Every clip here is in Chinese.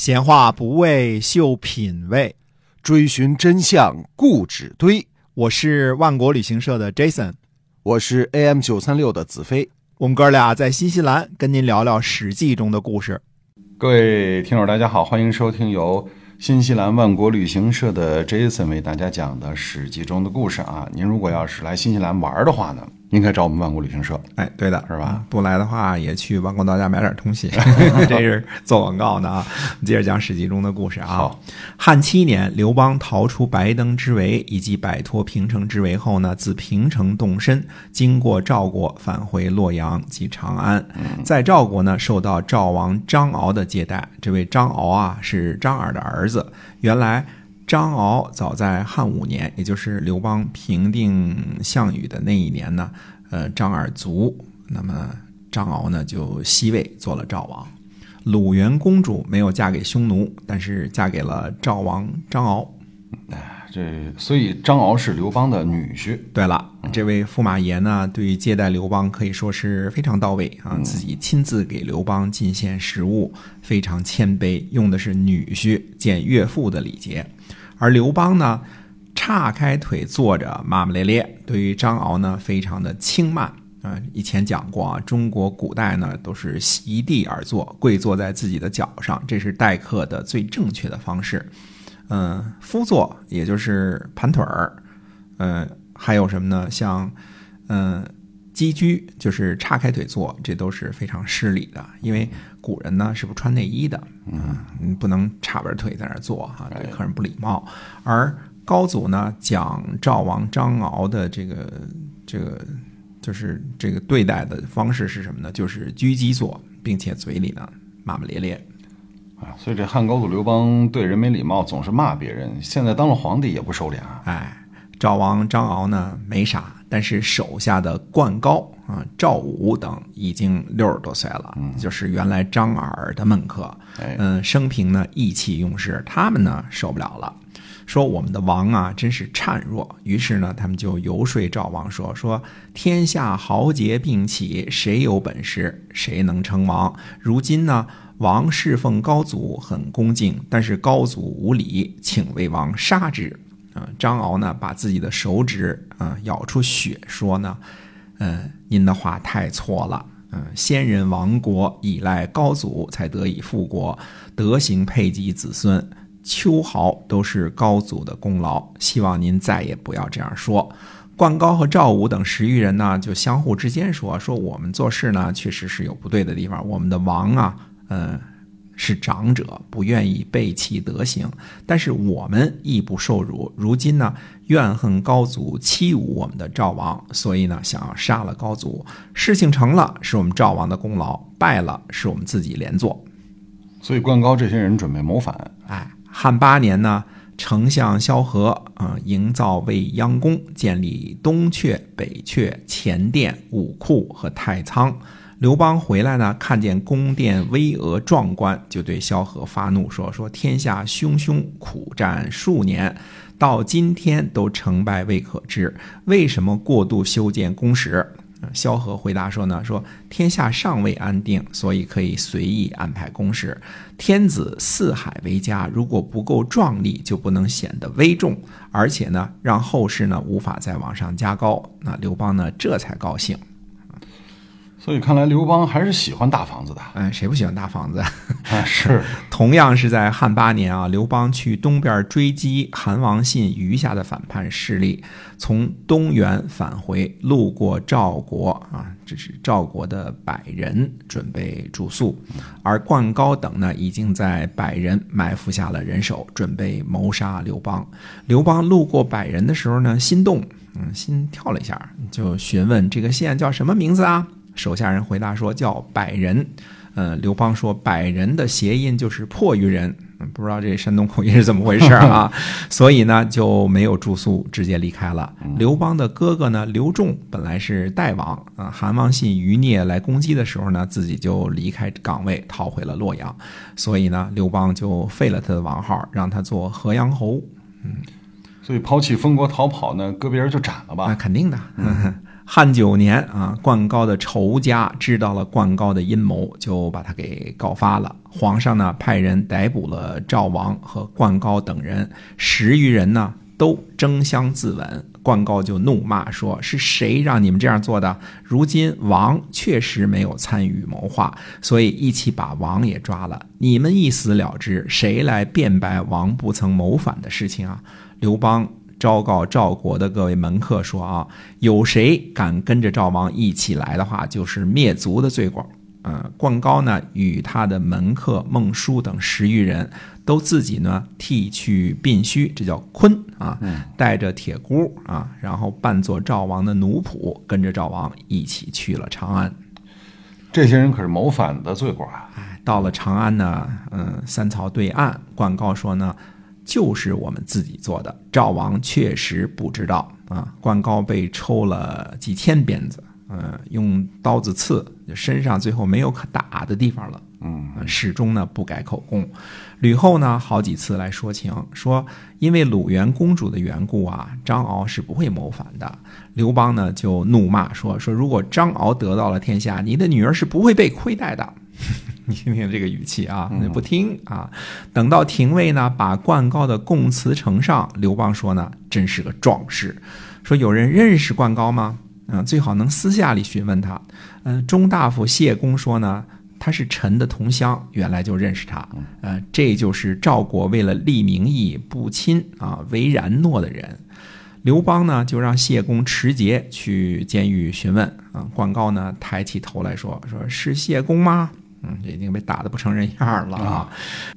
闲话不为秀品味，追寻真相固执堆。我是万国旅行社的 Jason，我是 AM 九三六的子飞。我们哥俩在新西兰跟您聊聊《史记》中的故事。各位听友，大家好，欢迎收听由新西兰万国旅行社的 Jason 为大家讲的《史记》中的故事啊。您如果要是来新西兰玩的话呢？您可以找我们万国旅行社，哎，对的，是吧？不来的话，也去万国到家买点东西。这是做广告的啊。接着讲《史记》中的故事啊。汉七年，刘邦逃出白登之围，以及摆脱平城之围后呢，自平城动身，经过赵国，返回洛阳及长安。在赵国呢，受到赵王张敖的接待。这位张敖啊，是张耳的儿子。原来。张敖早在汉五年，也就是刘邦平定项羽的那一年呢，呃，张耳卒，那么张敖呢就西魏做了赵王。鲁元公主没有嫁给匈奴，但是嫁给了赵王张敖。哎，这所以张敖是刘邦的女婿。对了，这位驸马爷呢，对于接待刘邦可以说是非常到位啊，自己亲自给刘邦进献食物，非常谦卑，用的是女婿见岳父的礼节。而刘邦呢，岔开腿坐着，骂骂咧咧。对于张敖呢，非常的轻慢啊。以前讲过啊，中国古代呢都是席地而坐，跪坐在自己的脚上，这是待客的最正确的方式。嗯，夫坐也就是盘腿儿。嗯，还有什么呢？像嗯。箕居就是叉开腿坐，这都是非常失礼的，因为古人呢是不穿内衣的，嗯，你不能叉着腿在那儿坐哈，对客人不礼貌。而高祖呢讲赵王张敖的这个这个就是这个对待的方式是什么呢？就是居基坐，并且嘴里呢骂骂咧咧啊。所以这汉高祖刘邦对人没礼貌，总是骂别人。现在当了皇帝也不收敛啊。哎，赵王张敖呢没啥。但是手下的灌高啊、赵武等已经六十多岁了，就是原来张耳的门客。嗯，生平呢意气用事，他们呢受不了了，说我们的王啊真是孱弱。于是呢，他们就游说赵王说：说天下豪杰并起，谁有本事谁能称王。如今呢，王侍奉高祖很恭敬，但是高祖无礼，请为王杀之。啊，张敖呢，把自己的手指啊咬出血，说呢，嗯，您的话太错了，嗯，先人亡国，依赖高祖才得以复国，德行配给子孙，秋毫都是高祖的功劳，希望您再也不要这样说。灌高和赵武等十余人呢，就相互之间说，说我们做事呢，确实是有不对的地方，我们的王啊，嗯。是长者不愿意背弃德行，但是我们亦不受辱。如今呢，怨恨高祖欺侮我们的赵王，所以呢，想要杀了高祖。事情成了，是我们赵王的功劳；败了，是我们自己连坐。所以，灌高这些人准备谋反。哎，汉八年呢，丞相萧何啊，营造未央宫，建立东阙、北阙、前殿、武库和太仓。刘邦回来呢，看见宫殿巍峨壮观，就对萧何发怒说：“说天下汹汹，苦战数年，到今天都成败未可知，为什么过度修建宫室？”萧何回答说：“呢，说天下尚未安定，所以可以随意安排宫室。天子四海为家，如果不够壮丽，就不能显得威重，而且呢，让后世呢无法再往上加高。那刘邦呢，这才高兴。”所以看来刘邦还是喜欢大房子的。哎，谁不喜欢大房子啊？是。同样是在汉八年啊，刘邦去东边追击韩王信余下的反叛势力，从东原返回，路过赵国啊，这是赵国的百人准备住宿，而灌高等呢，已经在百人埋伏下了人手，准备谋杀刘邦。刘邦路过百人的时候呢，心动，嗯，心跳了一下，就询问这个县叫什么名字啊？手下人回答说：“叫百人。”呃，刘邦说：“百人的谐音就是迫于人。”不知道这山东口音是怎么回事啊？所以呢，就没有住宿，直接离开了。刘邦的哥哥呢，刘仲本来是代王啊，韩王信余孽来攻击的时候呢，自己就离开岗位，逃回了洛阳。所以呢，刘邦就废了他的王号，让他做河阳侯。嗯，所以抛弃封国逃跑呢，搁别人就斩了吧？那肯定的。汉九年啊，灌高的仇家知道了灌高的阴谋，就把他给告发了。皇上呢，派人逮捕了赵王和灌高等人，十余人呢都争相自刎。灌高就怒骂说：“是谁让你们这样做的？如今王确实没有参与谋划，所以一起把王也抓了。你们一死了之，谁来辩白王不曾谋反的事情啊？”刘邦。昭告赵国的各位门客说啊，有谁敢跟着赵王一起来的话，就是灭族的罪过。嗯，灌高呢与他的门客孟叔等十余人都自己呢剃去鬓须，这叫坤啊，带着铁箍啊，然后扮作赵王的奴仆，跟着赵王一起去了长安。这些人可是谋反的罪过啊！哎，到了长安呢，嗯，三曹对岸，灌高说呢。就是我们自己做的，赵王确实不知道啊。灌高被抽了几千鞭子，嗯，用刀子刺，身上最后没有可打的地方了，嗯，始终呢不改口供。吕后呢好几次来说情，说因为鲁元公主的缘故啊，张敖是不会谋反的。刘邦呢就怒骂说说如果张敖得到了天下，你的女儿是不会被亏待的。你听听这个语气啊，不听啊。等到廷尉呢把灌高的供词呈上，刘邦说呢，真是个壮士。说有人认识灌高吗？嗯，最好能私下里询问他。嗯，中大夫谢公说呢，他是臣的同乡，原来就认识他。呃，这就是赵国为了立名义不亲啊为然诺的人。刘邦呢就让谢公持节去监狱询问啊。灌高呢抬起头来说，说是谢公吗？嗯，已经被打得不成人样了啊！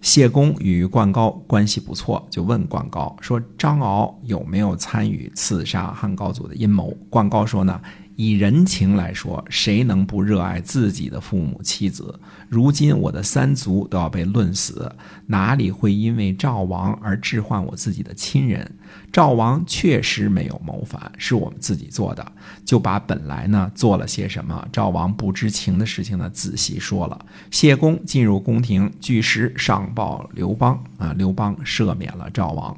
谢公与灌高关系不错，就问灌高说：“张敖有没有参与刺杀汉高祖的阴谋？”灌高说：“呢。”以人情来说，谁能不热爱自己的父母妻子？如今我的三族都要被论死，哪里会因为赵王而置换我自己的亲人？赵王确实没有谋反，是我们自己做的，就把本来呢做了些什么赵王不知情的事情呢仔细说了。谢公进入宫廷，据实上报刘邦啊，刘邦赦免了赵王。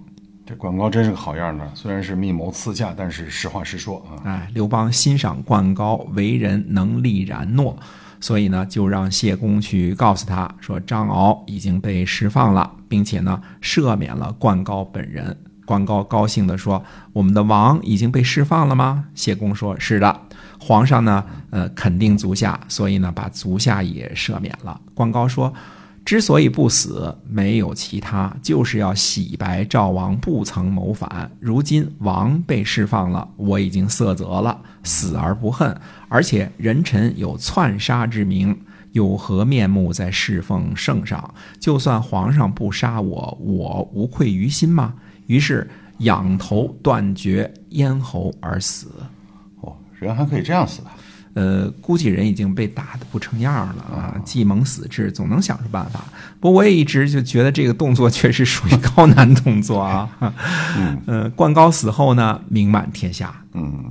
这灌高真是个好样的，虽然是密谋刺驾，但是实话实说啊。哎，刘邦欣赏灌高为人能立然诺，所以呢，就让谢公去告诉他说，张敖已经被释放了，并且呢，赦免了灌高本人。灌高高兴地说：“我们的王已经被释放了吗？”谢公说：“是的。”皇上呢，呃，肯定足下，所以呢，把足下也赦免了。灌高说。之所以不死，没有其他，就是要洗白赵王不曾谋反。如今王被释放了，我已经色泽了，死而不恨。而且人臣有篡杀之名，有何面目在侍奉圣上？就算皇上不杀我，我无愧于心吗？于是仰头断绝咽喉而死。哦，人还可以这样死的。呃，估计人已经被打得不成样了啊！计谋死志，总能想出办法。不过我也一直就觉得这个动作确实属于高难动作啊。嗯，呃，灌高死后呢，名满天下。嗯。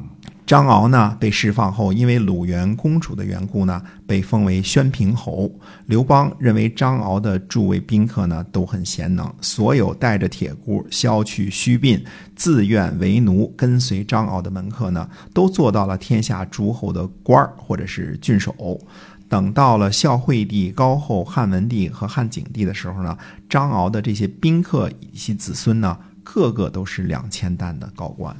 张敖呢被释放后，因为鲁元公主的缘故呢，被封为宣平侯。刘邦认为张敖的诸位宾客呢都很贤能，所有带着铁箍、削去须鬓、自愿为奴跟随张敖的门客呢，都做到了天下诸侯的官儿或者是郡守。等到了孝惠帝、高后、汉文帝和汉景帝的时候呢，张敖的这些宾客以及子孙呢，个个都是两千担的高官。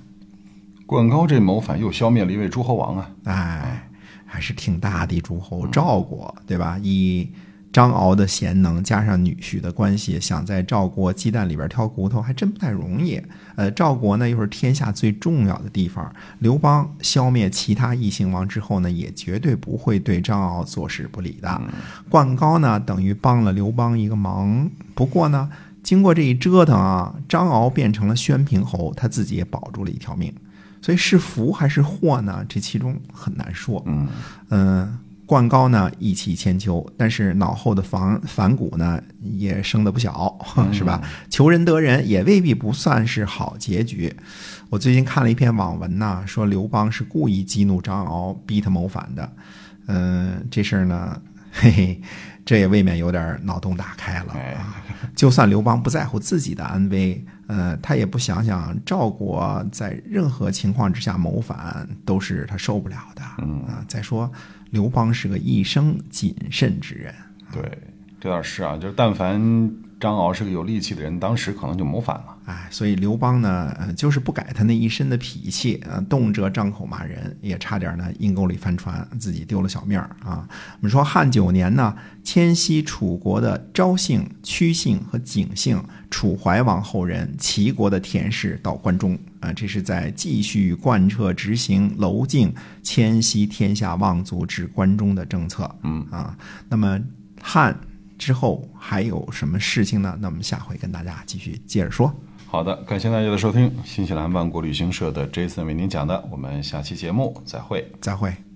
灌高这谋反又消灭了一位诸侯王啊！哎，还是挺大的诸侯赵国，对吧？以张敖的贤能，加上女婿的关系，想在赵国鸡蛋里边挑骨头，还真不太容易。呃，赵国呢又是天下最重要的地方，刘邦消灭其他异姓王之后呢，也绝对不会对张敖坐视不理的。灌高呢，等于帮了刘邦一个忙。不过呢，经过这一折腾啊，张敖变成了宣平侯，他自己也保住了一条命。所以是福还是祸呢？这其中很难说。嗯嗯，冠高呢意气千秋，但是脑后的反反骨呢也生的不小，是吧？求人得人也未必不算是好结局。我最近看了一篇网文呐，说刘邦是故意激怒张敖，逼他谋反的。嗯，这事儿呢，嘿嘿。这也未免有点脑洞大开了哎啊！就算刘邦不在乎自己的安危，呃，他也不想想赵国在任何情况之下谋反都是他受不了的。嗯啊，再说刘邦是个一生谨慎之人，对，这倒是啊，就是但凡张敖是个有力气的人，当时可能就谋反了。哎，所以刘邦呢，呃，就是不改他那一身的脾气，呃，动辄张口骂人，也差点呢阴沟里翻船，自己丢了小命儿啊。我们说汉九年呢，迁徙楚国的昭姓、屈姓和景姓楚怀王后人齐国的田氏到关中，啊、这是在继续贯彻执行娄敬迁徙天下望族至关中的政策。嗯啊，那么汉之后还有什么事情呢？那我们下回跟大家继续接着说。好的，感谢大家的收听，新西兰万国旅行社的 Jason 为您讲的，我们下期节目再会。再会。